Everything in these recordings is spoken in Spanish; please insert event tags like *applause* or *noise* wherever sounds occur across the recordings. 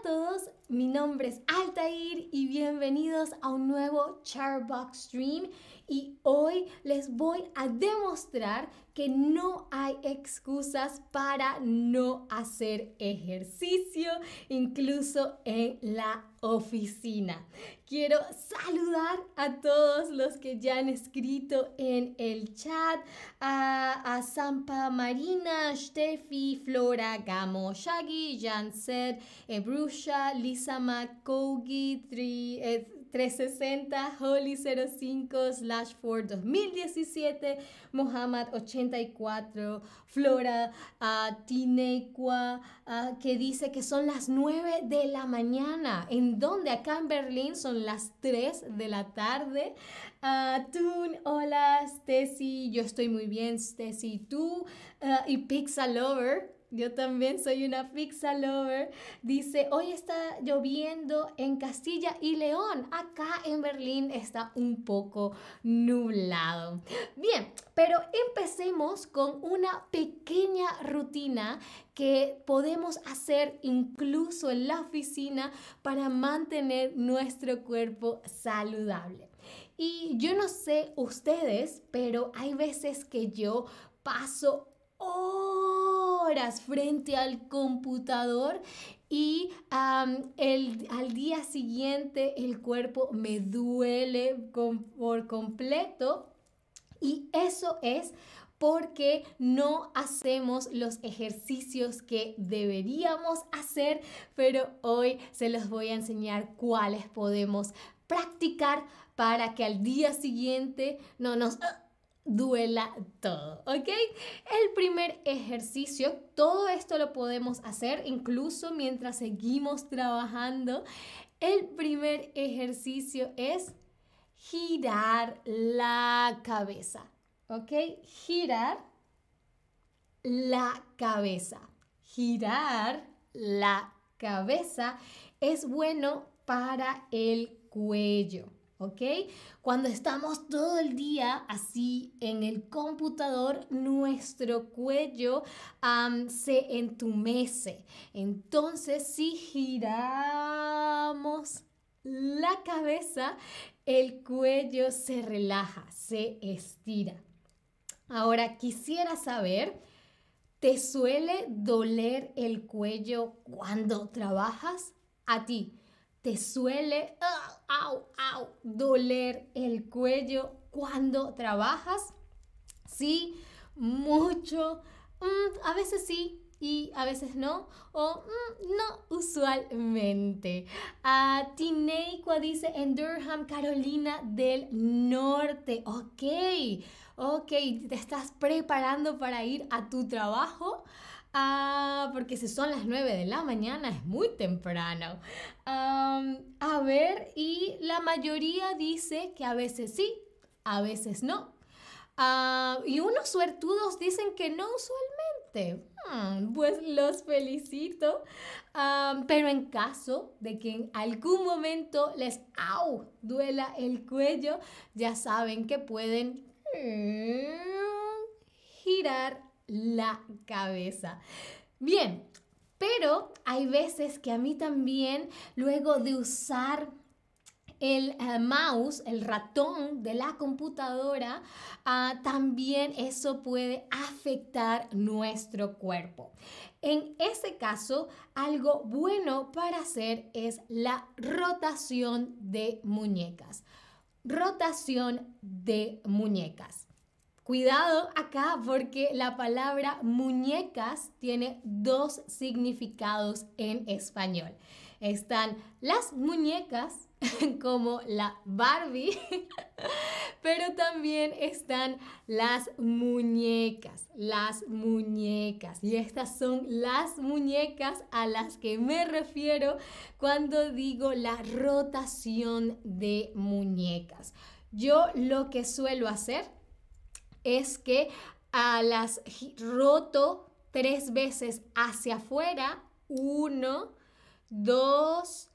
a todos, mi nombre es Altair y bienvenidos a un nuevo Charbox Stream y hoy les voy a demostrar que no hay excusas para no hacer ejercicio, incluso en la oficina. Quiero saludar a todos los que ya han escrito en el chat, a, Sampa Marina, Steffi, Flora, Gamo, Shaggy, Janset, Ebrusha, Lisa McCogi, 360, Holly 05, Slash 4 2017, Mohammed 84, Flora uh, uh, que dice que son las 9 de la mañana. ¿En dónde? Acá en Berlín son las 3 de la tarde. Uh, Tun, hola, Stacy, yo estoy muy bien, Stacy, tú y Pizza Lover. Yo también soy una pizza lover. Dice, hoy está lloviendo en Castilla y León. Acá en Berlín está un poco nublado. Bien, pero empecemos con una pequeña rutina que podemos hacer incluso en la oficina para mantener nuestro cuerpo saludable. Y yo no sé ustedes, pero hay veces que yo paso horas frente al computador y el, al día siguiente el cuerpo me duele por completo. Y eso es porque no hacemos los ejercicios que deberíamos hacer, pero hoy se los voy a enseñar cuáles podemos practicar para que al día siguiente no nos duela todo, ¿ok? El primer ejercicio, todo esto lo podemos hacer incluso mientras seguimos trabajando. El primer ejercicio es girar la cabeza, ¿ok? Girar la cabeza. Girar la cabeza es bueno para el cuello. ¿Ok? Cuando estamos todo el día así en el computador, nuestro cuello se entumece. Entonces, si giramos la cabeza, el cuello se relaja, se estira. Ahora, quisiera saber, ¿te suele doler el cuello cuando trabajas? A ti te suele doler el cuello cuando trabajas? Sí, mucho. Mm, a veces sí y a veces no. O mm, no usualmente. Uh, Tineikwa dice en Durham, Carolina del Norte. Ok, ok, te estás preparando para ir a tu trabajo. Ah, porque si son las 9 de la mañana es muy temprano. a ver, y la mayoría dice que a veces sí, a veces no. Ah, y unos suertudos dicen que no usualmente. Hmm, pues los felicito. pero en caso de que en algún momento les au, duela el cuello, ya saben que pueden mm, girar la cabeza. Bien, pero hay veces que a mí también, luego de usar el eh, mouse, el ratón de la computadora, ah, también eso puede afectar nuestro cuerpo. En ese caso, algo bueno para hacer es la rotación de muñecas. Rotación de muñecas. Cuidado acá porque la palabra muñecas tiene dos significados en español. Están las muñecas *laughs* como la Barbie, *laughs* pero también están las muñecas, las muñecas. Y estas son las muñecas a las que me refiero cuando digo la rotación de muñecas. Yo lo que suelo hacer es que a las roto tres veces hacia afuera, uno, dos,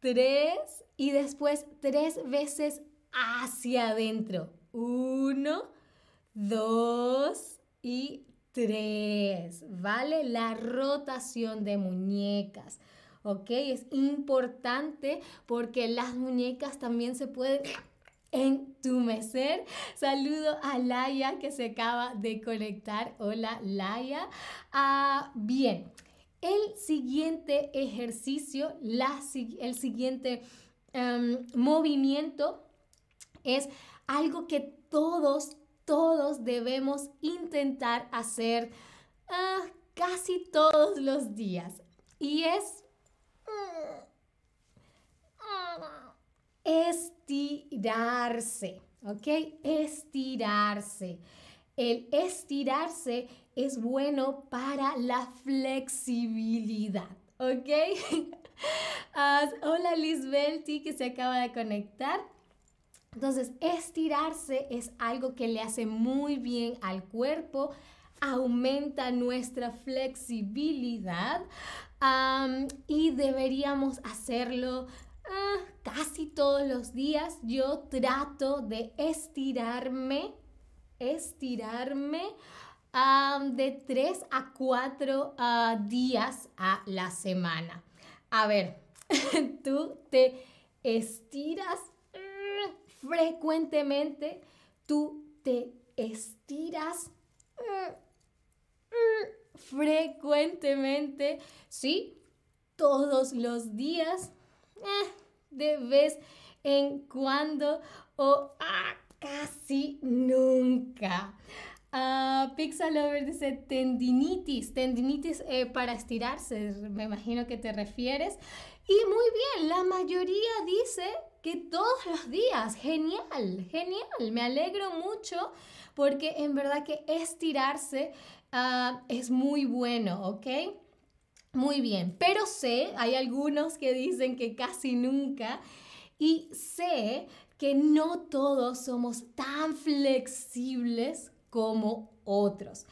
tres, y después tres veces hacia adentro, uno, dos y tres, ¿vale? La rotación de muñecas. ¿ok? Es importante porque las muñecas también se pueden entumecer. Saludo a Laia que se acaba de conectar. Hola Laia. Ah, bien, el siguiente ejercicio, la, el siguiente em, movimiento es algo que todos, todos debemos intentar hacer ah, casi todos los días. Y es estirarse, ¿ok? Estirarse. El estirarse es bueno para la flexibilidad, ¿ok? *laughs* hola Lisbelti que se acaba de conectar. Entonces, estirarse es algo que le hace muy bien al cuerpo, aumenta nuestra flexibilidad y deberíamos hacerlo casi todos los días. Yo trato de estirarme, estirarme de 3 a 4 ah, días a la semana. A ver, *laughs* tú te estiras frecuentemente, tú te estiras frecuentemente, ¿sí? Todos los días, eh, de vez en cuando o ah, casi nunca. Uh, Pixalover dice tendinitis, tendinitis eh, para estirarse, me imagino que te refieres. Y muy bien, la mayoría dice que todos los días, genial, genial, me alegro mucho porque en verdad que estirarse ah, es muy bueno, ¿ok? Muy bien, pero sé, hay algunos que dicen que casi nunca y sé que no todos somos tan flexibles como otros.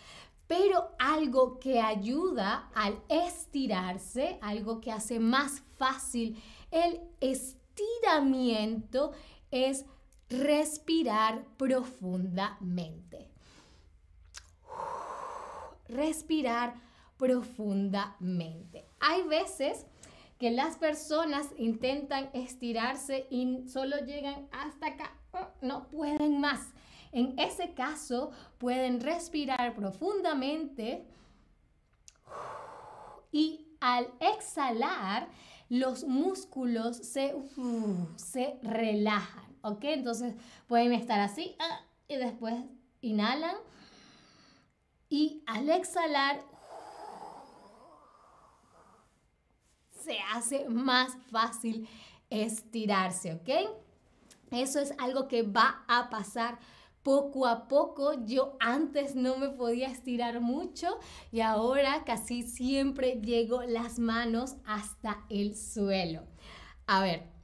Pero algo que ayuda al estirarse, algo que hace más fácil el estiramiento es respirar profundamente. Respirar profundamente. Hay veces que las personas intentan estirarse y solo llegan hasta acá, oh, no pueden más. En ese caso, pueden respirar profundamente y al exhalar, los músculos se, se relajan. ¿ok? Entonces pueden estar así ah, y después inhalan y al exhalar se hace más fácil estirarse, ¿ok? Eso es algo que va a pasar poco a poco. Yo antes no me podía estirar mucho y ahora casi siempre llego las manos hasta el suelo. A ver,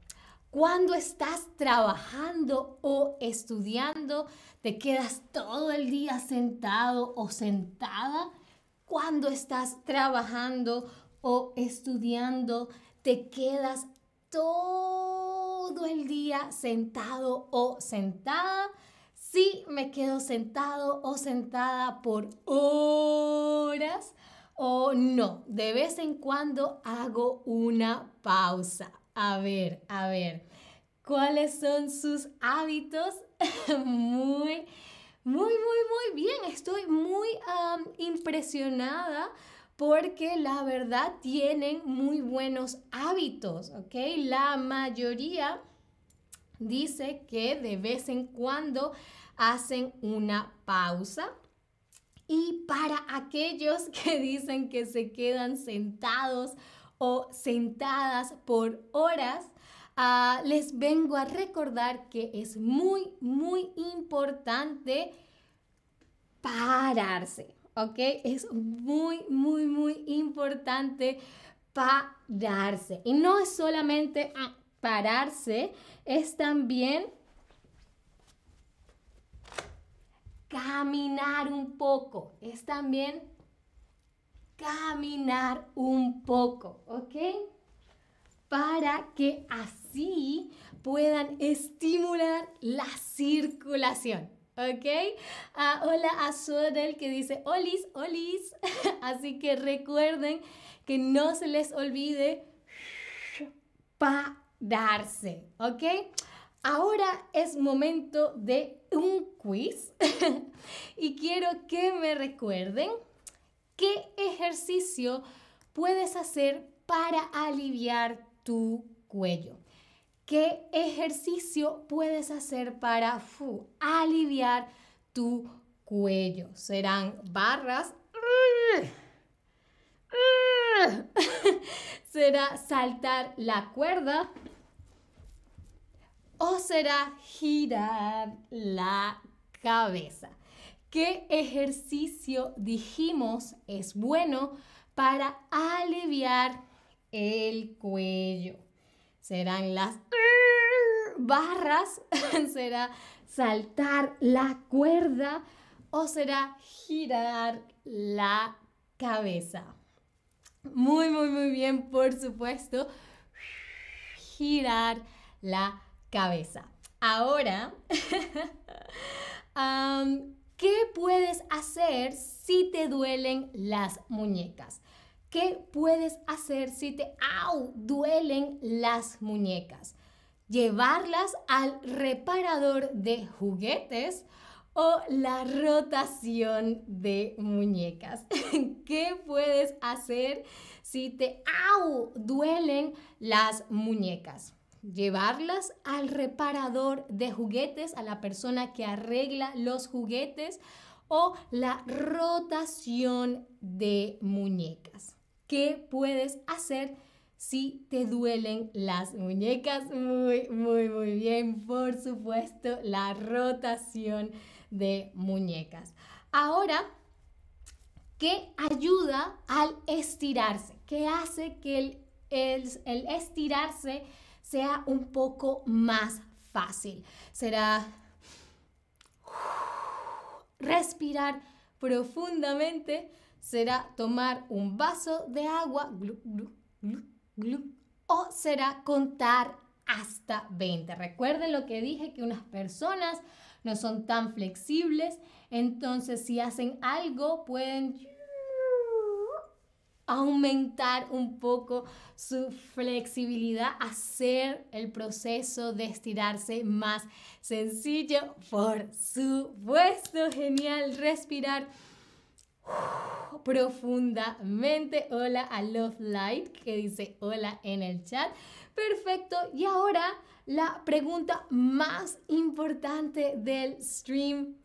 cuando estás trabajando o estudiando, te quedas todo el día sentado o sentada. Cuando estás trabajando o estudiando, te quedas todo el día sentado o sentada. Si me quedo sentado o sentada por horas o no, de vez en cuando hago una pausa. A ver, a ver, ¿cuáles son sus hábitos? *laughs* muy, muy, muy, muy bien. Estoy muy impresionada porque la verdad tienen muy buenos hábitos, ¿ok? La mayoría dice que de vez en cuando hacen una pausa. Y para aquellos *laughs* que dicen que se quedan sentados o sentadas por horas, ah, les vengo a recordar que es muy, muy importante pararse, ¿ok? Es muy, muy, muy importante pararse. Y no es solamente ah, pararse, es también caminar un poco, es también caminar un poco, ¿ok? Para que así puedan estimular la circulación. ¿Ok? Ah, hola a Sodel que dice olis, olis. *laughs* Así que recuerden que no se les olvide pararse, ¿ok? Ahora es momento de un quiz *laughs* y quiero que me recuerden qué ejercicio puedes hacer para aliviar tu cuello. ¿Qué ejercicio puedes hacer para aliviar tu cuello? Serán barras. *laughs* Será saltar la cuerda o será girar la cabeza. ¿Qué ejercicio dijimos es bueno para aliviar el cuello? Serán las barras, *laughs* será saltar la cuerda o será girar la cabeza. Muy, muy, muy bien, por supuesto. Girar la cabeza. Ahora, *laughs* ¿qué puedes hacer si te duelen las muñecas? ¿Qué puedes hacer si te au, duelen las muñecas? Llevarlas al reparador de juguetes o la rotación de muñecas. *laughs* ¿Qué puedes hacer si te au, duelen las muñecas? llevarlas al reparador de juguetes, a la persona que arregla los juguetes o la rotación de muñecas. ¿Qué puedes hacer si te duelen las muñecas? Muy, muy, muy bien. Por supuesto, la rotación de muñecas. Ahora, ¿qué ayuda al estirarse? ¿Qué hace que el, el, el estirarse sea un poco más fácil. Será respirar profundamente, será tomar un vaso de agua o será contar hasta 20. Recuerden lo que dije, que unas personas no son tan flexibles, entonces si hacen algo pueden aumentar un poco su flexibilidad, hacer el proceso de estirarse más sencillo. Por supuesto, genial, respirar profundamente. Hola a Love Light que dice hola en el chat. Perfecto. Y ahora la pregunta más importante del stream.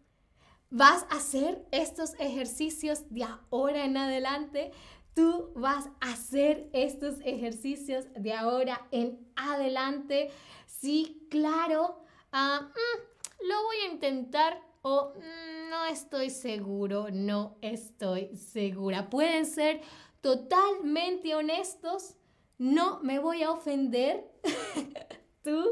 ¿Vas a hacer estos ejercicios de ahora en adelante? Tú vas a hacer estos ejercicios de ahora en adelante. Sí, claro. Ah, mm, lo voy a intentar o mm, no estoy seguro, no estoy segura. Pueden ser totalmente honestos. No me voy a ofender. *laughs* tú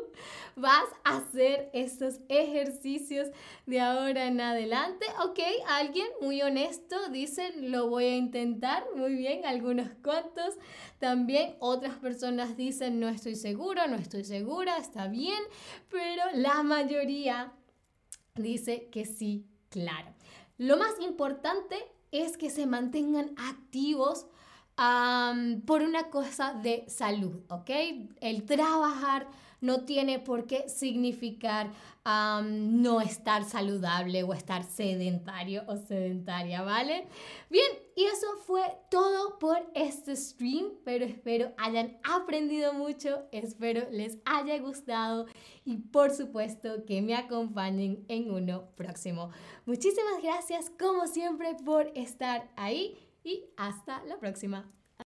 vas a hacer estos ejercicios de ahora en adelante. Ok, alguien muy honesto dice, lo voy a intentar. Muy bien, algunos cuantos. También otras personas dicen, no estoy seguro, no estoy segura, está bien. Pero la mayoría dice que sí, claro. Lo más importante es que se mantengan activos por una cosa de salud, ¿ok? El trabajar no tiene por qué significar no estar saludable o estar sedentario o sedentaria, ¿vale? Bien, y eso fue todo por este stream, pero espero hayan aprendido mucho, espero les haya gustado y por supuesto que me acompañen en uno próximo. Muchísimas gracias como siempre por estar ahí y hasta la próxima.